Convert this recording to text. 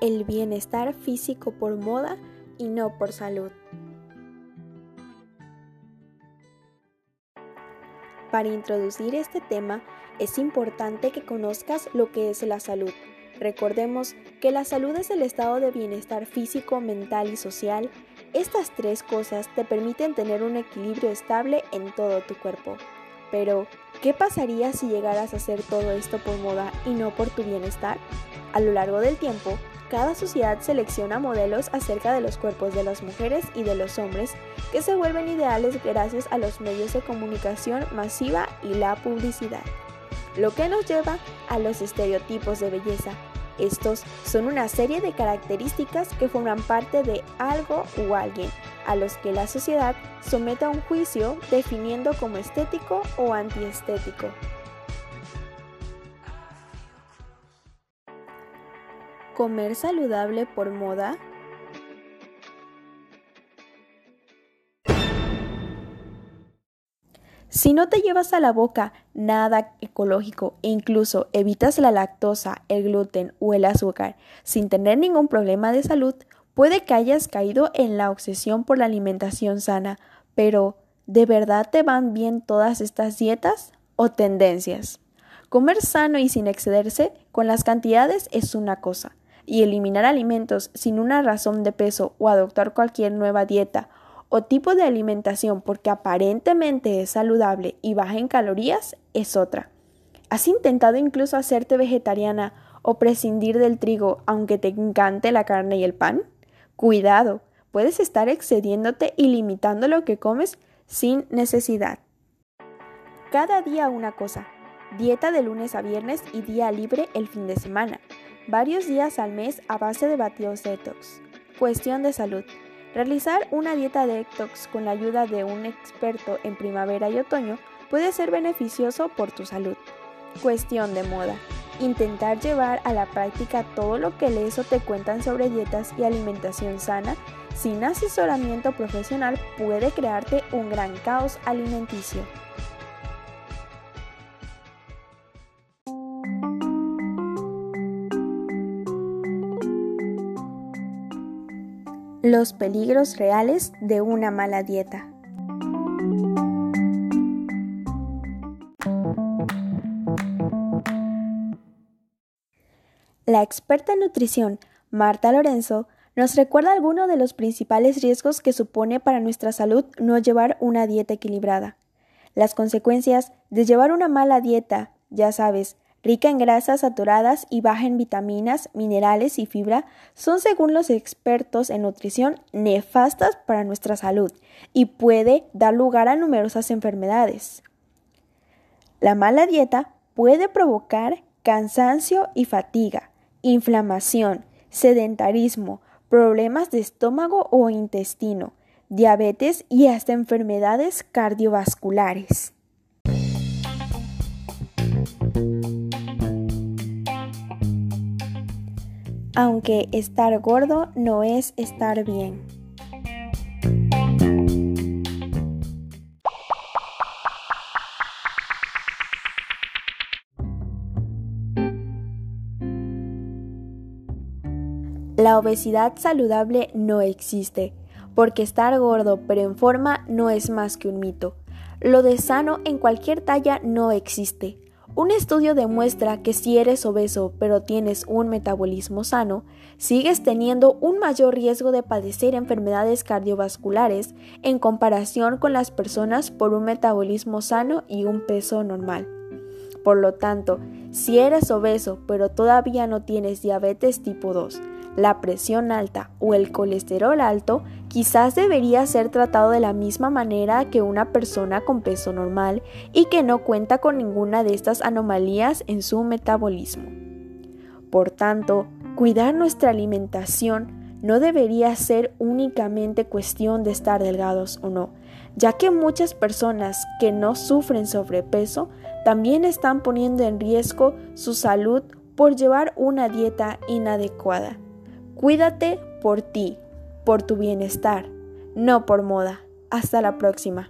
el bienestar físico por moda y no por salud. Para introducir este tema es importante que conozcas lo que es la salud. Recordemos que la salud es el estado de bienestar físico, mental y social. Estas tres cosas te permiten tener un equilibrio estable en todo tu cuerpo. Pero, ¿qué pasaría si llegaras a hacer todo esto por moda y no por tu bienestar? A lo largo del tiempo, cada sociedad selecciona modelos acerca de los cuerpos de las mujeres y de los hombres que se vuelven ideales gracias a los medios de comunicación masiva y la publicidad. Lo que nos lleva a los estereotipos de belleza. Estos son una serie de características que forman parte de algo o alguien, a los que la sociedad somete a un juicio definiendo como estético o antiestético. ¿Comer saludable por moda? Si no te llevas a la boca nada ecológico e incluso evitas la lactosa, el gluten o el azúcar sin tener ningún problema de salud, puede que hayas caído en la obsesión por la alimentación sana, pero ¿de verdad te van bien todas estas dietas o tendencias? Comer sano y sin excederse con las cantidades es una cosa, y eliminar alimentos sin una razón de peso o adoptar cualquier nueva dieta o tipo de alimentación porque aparentemente es saludable y baja en calorías es otra. ¿Has intentado incluso hacerte vegetariana o prescindir del trigo aunque te encante la carne y el pan? Cuidado, puedes estar excediéndote y limitando lo que comes sin necesidad. Cada día una cosa. Dieta de lunes a viernes y día libre el fin de semana varios días al mes a base de batidos detox. Cuestión de salud. Realizar una dieta detox con la ayuda de un experto en primavera y otoño puede ser beneficioso por tu salud. Cuestión de moda. Intentar llevar a la práctica todo lo que lees o te cuentan sobre dietas y alimentación sana sin asesoramiento profesional puede crearte un gran caos alimenticio. Los peligros reales de una mala dieta. La experta en nutrición, Marta Lorenzo, nos recuerda algunos de los principales riesgos que supone para nuestra salud no llevar una dieta equilibrada. Las consecuencias de llevar una mala dieta, ya sabes, rica en grasas saturadas y baja en vitaminas, minerales y fibra, son según los expertos en nutrición nefastas para nuestra salud y puede dar lugar a numerosas enfermedades. La mala dieta puede provocar cansancio y fatiga, inflamación, sedentarismo, problemas de estómago o intestino, diabetes y hasta enfermedades cardiovasculares. Aunque estar gordo no es estar bien. La obesidad saludable no existe, porque estar gordo pero en forma no es más que un mito. Lo de sano en cualquier talla no existe. Un estudio demuestra que si eres obeso pero tienes un metabolismo sano, sigues teniendo un mayor riesgo de padecer enfermedades cardiovasculares en comparación con las personas por un metabolismo sano y un peso normal. Por lo tanto, si eres obeso pero todavía no tienes diabetes tipo 2, la presión alta o el colesterol alto, quizás debería ser tratado de la misma manera que una persona con peso normal y que no cuenta con ninguna de estas anomalías en su metabolismo. Por tanto, cuidar nuestra alimentación no debería ser únicamente cuestión de estar delgados o no, ya que muchas personas que no sufren sobrepeso también están poniendo en riesgo su salud por llevar una dieta inadecuada. Cuídate por ti, por tu bienestar, no por moda. Hasta la próxima.